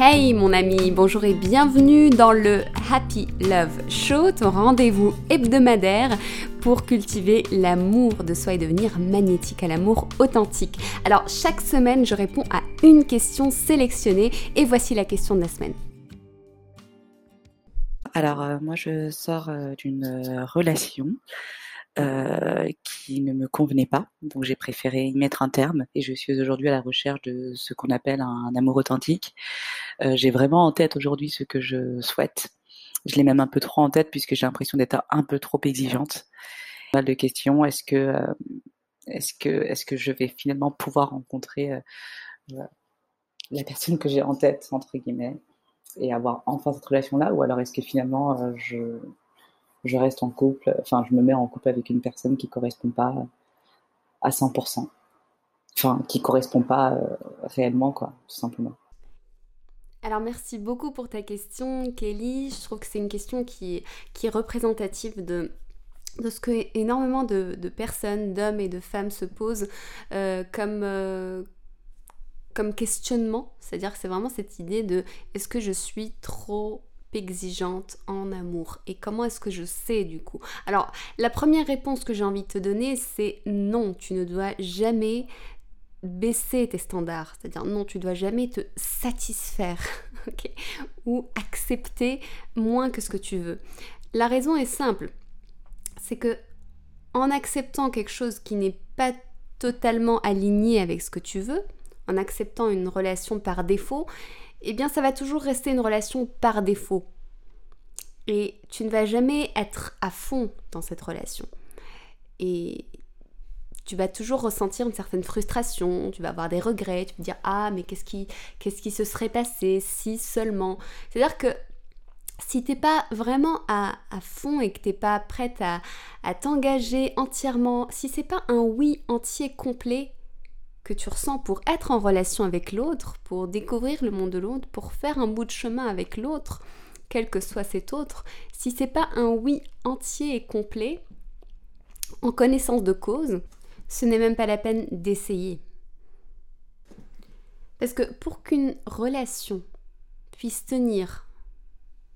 Hey mon ami, bonjour et bienvenue dans le Happy Love Show, ton rendez-vous hebdomadaire pour cultiver l'amour de soi et devenir magnétique à l'amour authentique. Alors chaque semaine, je réponds à une question sélectionnée et voici la question de la semaine. Alors euh, moi je sors euh, d'une euh, relation euh, qui ne me convenait pas. Donc j'ai préféré y mettre un terme et je suis aujourd'hui à la recherche de ce qu'on appelle un, amour authentique. Euh, j'ai vraiment en tête aujourd'hui ce que je souhaite. Je l'ai même un peu trop en tête puisque j'ai l'impression d'être un peu trop exigeante. Mal de questions. Est-ce que euh, est-ce que est-ce que je vais finalement pouvoir rencontrer la personne que j'ai en tête entre guillemets et avoir enfin cette relation là ou alors est-ce que finalement je je reste en couple, enfin, je me mets en couple avec une personne qui correspond pas à 100%. Enfin, qui correspond pas euh, réellement, quoi, tout simplement. Alors merci beaucoup pour ta question, Kelly. Je trouve que c'est une question qui, est représentative de, de ce que énormément de, personnes, d'hommes et de femmes se posent euh, comme, euh, comme questionnement. C'est-à-dire que c'est vraiment cette idée de est-ce que je suis trop exigeante en amour Et comment est-ce que je sais du coup? Alors, la première réponse que j'ai envie de te donner, c'est non, tu ne dois jamais baisser tes standards. C'est-à-dire non, tu dois jamais te satisfaire ou accepter moins que ce que tu veux. La raison est simple, c'est que en acceptant quelque chose qui n'est pas totalement aligné avec ce que tu veux, en acceptant une relation par défaut, eh bien ça va toujours rester une relation par défaut. Et tu ne vas jamais être à fond dans cette relation. Et tu vas toujours ressentir une certaine frustration, tu vas avoir des regrets, tu vas dire ah mais qu'est-ce qui, qu'est-ce qui se serait passé si seulement? C'est-à-dire que si t'es pas vraiment à, fond et que t'es pas prête à, à t'engager entièrement, si c'est pas un oui entier complet, tu ressens pour être en relation avec l'autre, pour découvrir le monde de l'autre, pour faire un bout de chemin avec l'autre, quel que soit cet autre, si c'est pas un oui entier et complet, en connaissance de cause, ce n'est même pas la peine d'essayer. Parce que pour qu'une relation puisse tenir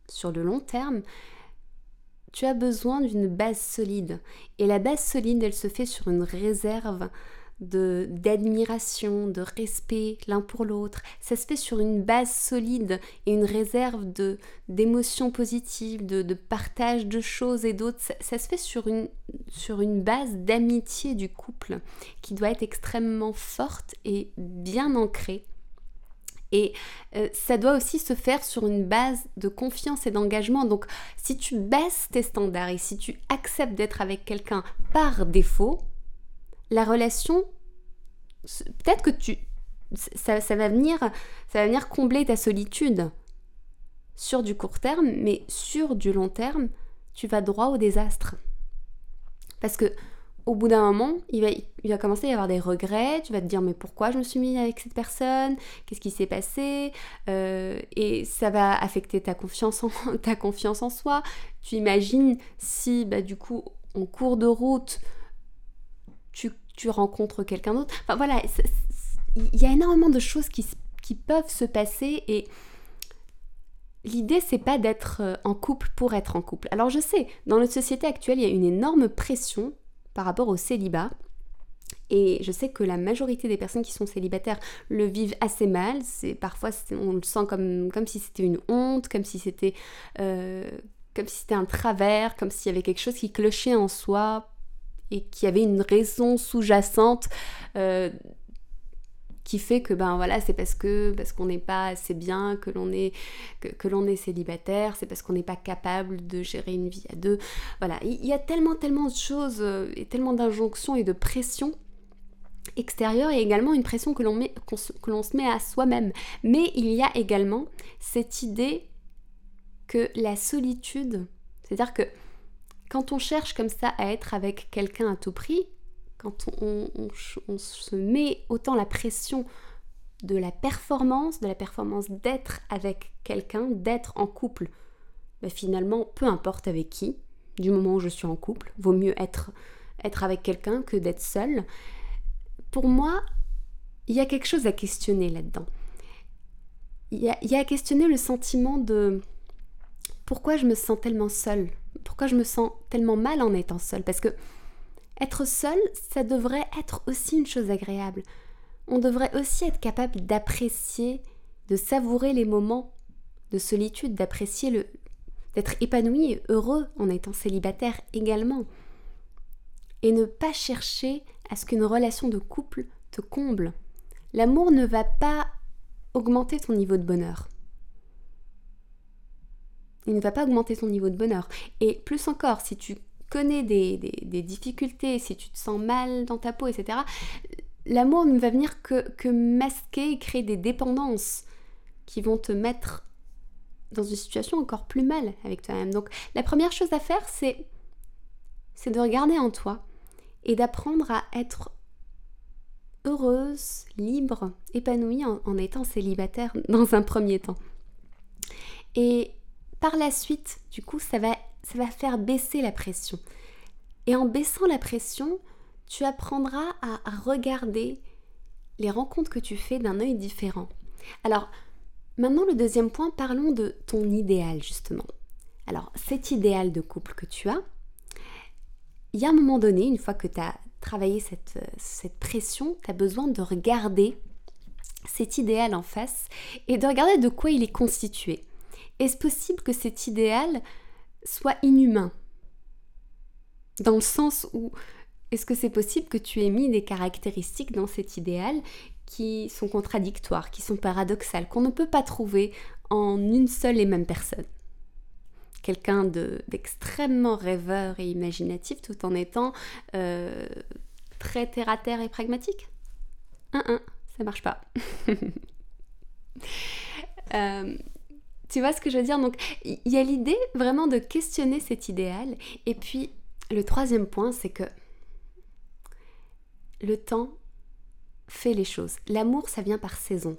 sur le long terme, tu as besoin d'une base solide. Et la base solide, elle se fait sur une réserve de d'admiration, de respect l'un pour l'autre. Ça se fait sur une base solide et une réserve de d'émotions positives, de, de, partage de choses et d'autres. Ça, se fait sur une, sur une base d'amitié du couple qui doit être extrêmement forte et bien ancrée. Et euh, ça doit aussi se faire sur une base de confiance et d'engagement. Donc si tu baisses tes standards et si tu acceptes d'être avec quelqu'un par défaut, la relation, peut-être que tu, ça, va venir, ça va venir combler ta solitude sur du court terme, mais sur du long terme, tu vas droit au désastre. Parce que au bout d'un moment, il va, il va commencer à y avoir des regrets, tu vas te dire mais pourquoi je me suis mis avec cette personne, qu'est-ce qui s'est passé, euh, et ça va affecter ta confiance, en, ta confiance en soi. Tu imagines si bah, du coup en cours de route, tu tu quelqu'un d'autre. Enfin voilà, il y a énormément de choses qui, peuvent se passer et l'idée c'est pas d'être euh, en couple pour être en couple. Alors je sais, dans notre société actuelle, il y a une énorme pression par rapport au célibat. Et je sais que la majorité des personnes qui sont célibataires le vivent assez mal. C'est parfois on le sent comme, comme si c'était une honte, comme si c'était euh, comme si c'était un travers, comme s'il y avait quelque chose qui clochait en soi et qu'il y avait une raison sous-jacente euh, qui fait que ben voilà c'est parce que parce qu'on n'est pas assez bien que l'on est que, l'on est célibataire c'est parce qu'on n'est pas capable de gérer une vie à deux. Voilà. Il y a tellement tellement de choses euh, et tellement d'injonctions et de pressions extérieures et également une pression que l'on met que l'on se met à soi-même. Mais il y a également cette idée que la solitude c'est à dire que quand on cherche comme ça à être avec quelqu'un à tout prix, quand on, se met autant la pression de la performance, de la performance d'être avec quelqu'un, d'être en couple, bah, finalement, peu importe avec qui, du moment où je suis en couple, vaut mieux être, être avec quelqu'un que d'être seul. Pour moi, il y a quelque chose à questionner là-dedans. il y, a, à questionner le sentiment de pourquoi je me sens tellement seule, pourquoi je me sens tellement mal en étant seule, parce que être seule, ça devrait être aussi une chose agréable. On devrait aussi être capable d'apprécier, de savourer les moments de solitude, d'apprécier le, d'être épanoui et heureux en étant célibataire également. Et ne pas chercher à ce qu'une relation de couple te comble. L'amour ne va pas augmenter ton niveau de bonheur. Il ne va pas augmenter ton niveau de bonheur. Et plus encore, si tu connais des, difficultés, si tu te sens mal dans ta peau, etc., l'amour ne va venir que, que masquer et créer des dépendances qui vont te mettre dans une situation encore plus mal avec toi-même. Donc la première chose à faire, c'est c'est de regarder en toi et d'apprendre à être heureuse, libre, épanouie en, étant célibataire dans un premier temps. Et par la suite, du coup, ça va, faire baisser la pression. Et en baissant la pression, tu apprendras à, regarder les rencontres que tu fais d'un œil différent. Alors, maintenant le deuxième point, parlons de ton idéal justement. Alors, cet idéal de couple que tu as, il y a un moment donné, une fois que tu as travailler cette, cette pression, tu as besoin de regarder cet idéal en face et de regarder de quoi il est constitué. Est-ce possible que cet idéal soit inhumain? Dans le sens où est-ce que c'est possible que tu aies mis des caractéristiques dans cet idéal qui sont contradictoires, qui sont paradoxales, qu'on ne peut pas trouver en une seule et même personne? Quelqu'un d'extrêmement rêveur et imaginatif tout en étant euh, très terre à terre et pragmatique? Un, un, ça marche pas. Euh, tu vois ce que je veux dire? Donc, il y a l'idée vraiment de questionner cet idéal. Et puis, le troisième point, c'est que le temps fait les choses. L'amour, ça vient par saison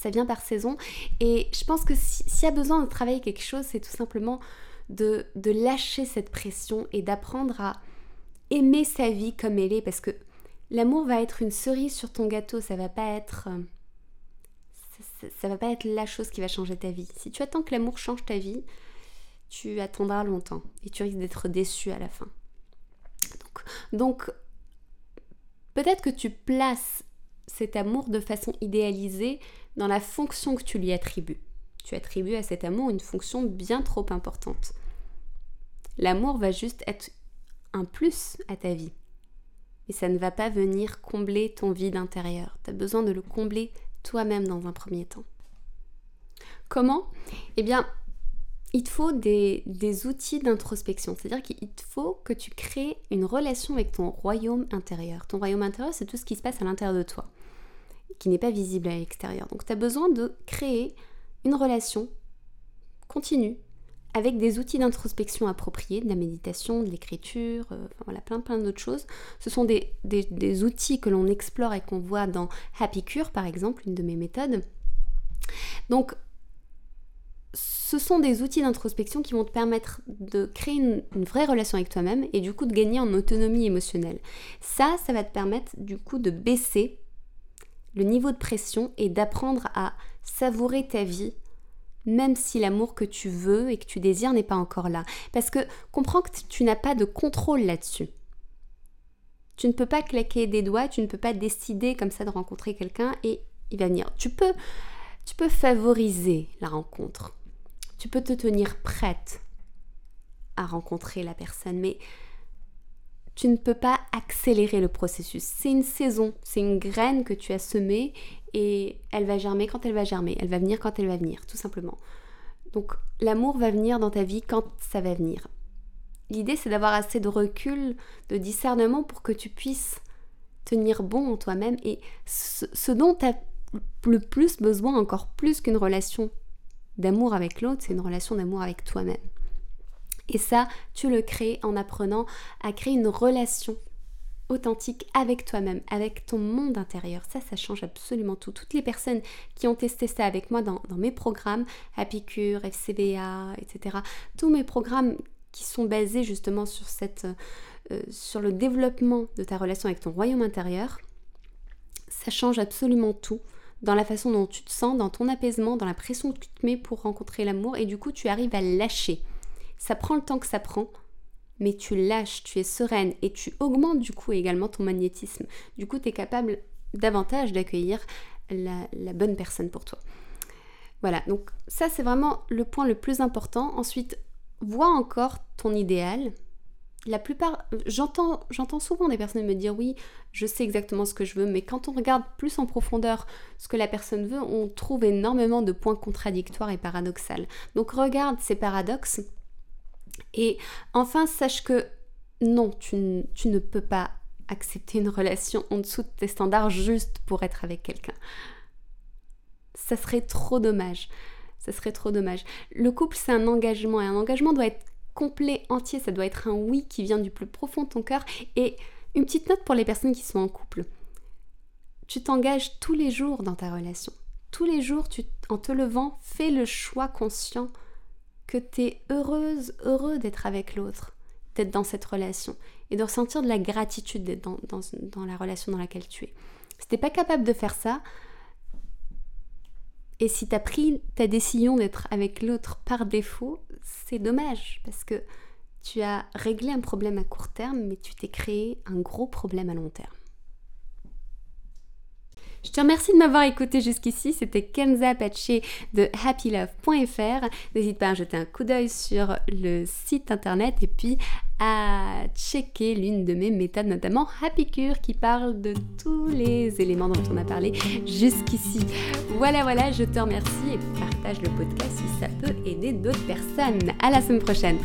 ça vient par saison. Et je pense que s'il y a besoin de travailler quelque chose, c'est tout simplement de, de, lâcher cette pression et d'apprendre à aimer sa vie comme elle est. Parce que l'amour va être une cerise sur ton gâteau, ça va pas être. Ça, va pas être la chose qui va changer ta vie. Si tu attends que l'amour change ta vie, tu attendras longtemps et tu risques d'être déçu à la fin. Donc, donc peut-être que tu places cet amour de façon idéalisée dans la fonction que tu lui attribues. Tu attribues à cet amour une fonction bien trop importante. L'amour va juste être un plus à ta vie. Et ça ne va pas venir combler ton vide intérieur. Tu as besoin de le combler toi-même dans un premier temps. Comment? Eh bien, il te faut des, outils d'introspection. C'est-à-dire qu'il te faut que tu crées une relation avec ton royaume intérieur. Ton royaume intérieur, c'est tout ce qui se passe à l'intérieur de toi qui n'est pas visible à l'extérieur. Donc tu as besoin de créer une relation continue avec des outils d'introspection appropriés, de la méditation, de l'écriture, euh, voilà, plein plein d'autres choses. Ce sont des, outils que l'on explore et qu'on voit dans Happy Cure, par exemple, une de mes méthodes. Donc, ce sont des outils d'introspection qui vont te permettre de créer une, vraie relation avec toi-même et du coup de gagner en autonomie émotionnelle. Ça, ça va te permettre du coup de baisser le niveau de pression est d'apprendre à savourer ta vie, même si l'amour que tu veux et que tu désires n'est pas encore là. Parce que comprends que tu n'as pas de contrôle là-dessus. Tu ne peux pas claquer des doigts, tu ne peux pas décider comme ça de rencontrer quelqu'un et il va venir. Tu peux, tu peux favoriser la rencontre. Tu peux te tenir prête à rencontrer la personne, mais tu ne peux pas accélérer le processus. C'est une saison, c'est une graine que tu as semée et elle va germer quand elle va germer, elle va venir quand elle va venir, tout simplement. Donc l'amour va venir dans ta vie quand ça va venir. L'idée c'est d'avoir assez de recul, de discernement pour que tu puisses tenir bon en toi-même et ce, dont tu as le plus besoin, encore plus qu'une relation d'amour avec l'autre, c'est une relation d'amour avec toi-même. Et ça, tu le crées en apprenant à créer une relation authentique avec toi-même, avec ton monde intérieur. Ça, ça change absolument tout. Toutes les personnes qui ont testé ça avec moi dans, mes programmes, Happy Cure, FCBA, etc., tous mes programmes qui sont basés justement sur, cette, euh, sur le développement de ta relation avec ton royaume intérieur, ça change absolument tout dans la façon dont tu te sens, dans ton apaisement, dans la pression que tu te mets pour rencontrer l'amour et du coup tu arrives à lâcher. Ça prend le temps que ça prend, mais tu lâches, tu es sereine et tu augmentes du coup également ton magnétisme. Du coup tu es capable davantage d'accueillir la, bonne personne pour toi. Voilà, donc ça c'est vraiment le point le plus important. Ensuite, vois encore ton idéal, la plupart, j'entends, j'entends souvent des personnes me dire oui, je sais exactement ce que je veux, mais quand on regarde plus en profondeur ce que la personne veut, on trouve énormément de points contradictoires et paradoxaux. Donc regarde ces paradoxes et enfin sache que non, tu, ne peux pas accepter une relation en dessous de tes standards juste pour être avec quelqu'un. Ça serait trop dommage. Ça serait trop dommage. Le couple, c'est un engagement et un engagement doit être complet, entier, ça doit être un oui qui vient du plus profond de ton cœur. Et une petite note pour les personnes qui sont en couple. Tu t'engages tous les jours dans ta relation. Tous les jours, tu, en te levant, fais le choix conscient que tu es heureuse, heureux d'être avec l'autre, d'être dans cette relation et de ressentir de la gratitude d'être dans, dans, la relation dans laquelle tu es. Si tu n'es pas capable de faire ça, et si tu as pris ta décision d'être avec l'autre par défaut, c'est dommage parce que tu as réglé un problème à court terme, mais tu t'es créé un gros problème à long terme. Je te remercie de m'avoir écouté jusqu'ici. C'était Kenza Pache de happylove.fr. N'hésite pas à jeter un coup d'œil sur le site internet et puis à checker l'une de mes méthodes, notamment Happy Cure, qui parle de tous les éléments dont on a parlé jusqu'ici. Voilà, voilà, je te remercie et partage le podcast si ça peut aider d'autres personnes. À la semaine prochaine.